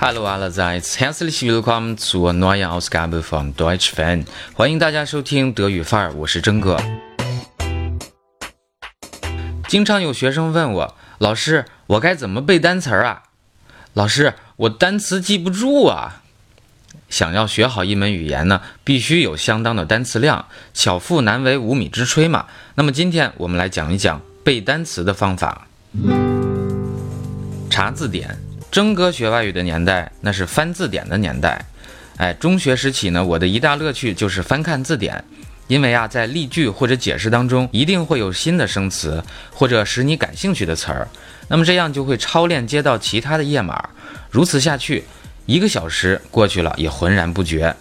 Hallo allerseits, herzlich willkommen zur neuen Ausgabe von Deutsch Fan。欢迎大家收听德语范儿，我是真哥。经常有学生问我，老师，我该怎么背单词儿啊？老师，我单词记不住啊。想要学好一门语言呢，必须有相当的单词量，巧妇难为无米之炊嘛。那么今天我们来讲一讲背单词的方法。查字典。征哥学外语的年代，那是翻字典的年代。哎，中学时期呢，我的一大乐趣就是翻看字典，因为啊，在例句或者解释当中，一定会有新的生词或者使你感兴趣的词儿。那么这样就会超链接到其他的页码，如此下去，一个小时过去了也浑然不觉。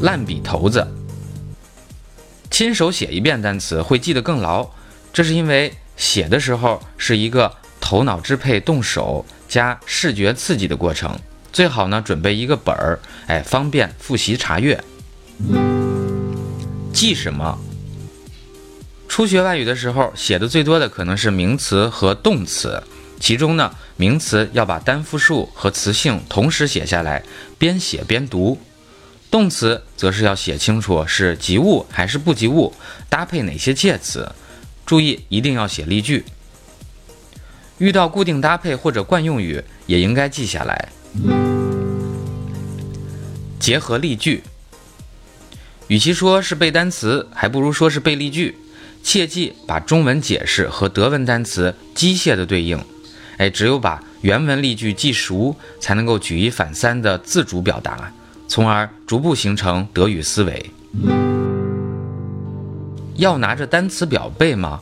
烂笔头子，亲手写一遍单词会记得更牢，这是因为写的时候是一个。头脑支配动手加视觉刺激的过程，最好呢准备一个本儿，哎，方便复习查阅。记什么？初学外语的时候，写的最多的可能是名词和动词，其中呢，名词要把单复数和词性同时写下来，边写边读；动词则是要写清楚是及物还是不及物，搭配哪些介词，注意一定要写例句。遇到固定搭配或者惯用语，也应该记下来。结合例句，与其说是背单词，还不如说是背例句。切记把中文解释和德文单词机械的对应。哎，只有把原文例句记熟，才能够举一反三的自主表达，从而逐步形成德语思维。要拿着单词表背吗？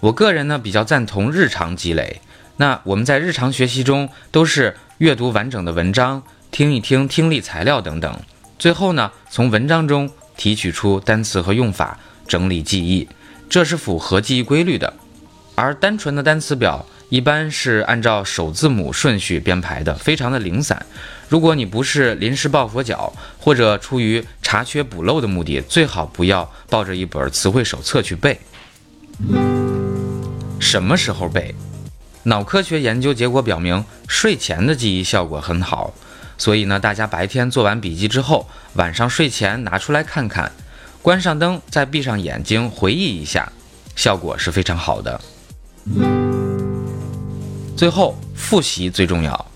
我个人呢比较赞同日常积累。那我们在日常学习中都是阅读完整的文章，听一听听力材料等等，最后呢从文章中提取出单词和用法，整理记忆，这是符合记忆规律的。而单纯的单词表一般是按照首字母顺序编排的，非常的零散。如果你不是临时抱佛脚，或者出于查缺补漏的目的，最好不要抱着一本词汇手册去背。什么时候背？脑科学研究结果表明，睡前的记忆效果很好。所以呢，大家白天做完笔记之后，晚上睡前拿出来看看，关上灯，再闭上眼睛回忆一下，效果是非常好的。最后，复习最重要。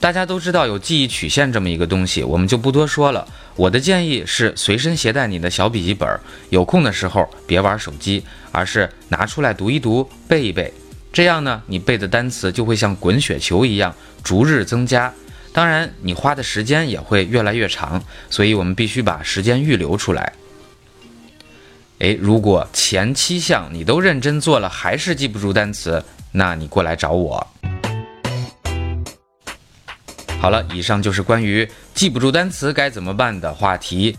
大家都知道有记忆曲线这么一个东西，我们就不多说了。我的建议是随身携带你的小笔记本，有空的时候别玩手机，而是拿出来读一读、背一背。这样呢，你背的单词就会像滚雪球一样逐日增加。当然，你花的时间也会越来越长。所以我们必须把时间预留出来。诶，如果前七项你都认真做了，还是记不住单词，那你过来找我。好了，以上就是关于记不住单词该怎么办的话题。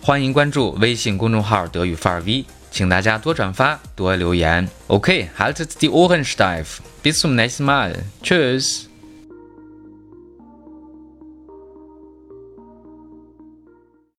欢迎关注微信公众号“德语范儿 V”，请大家多转发、多留言。OK，haltet die Ohren steif，bis zum nächsten Mal，Tschüss。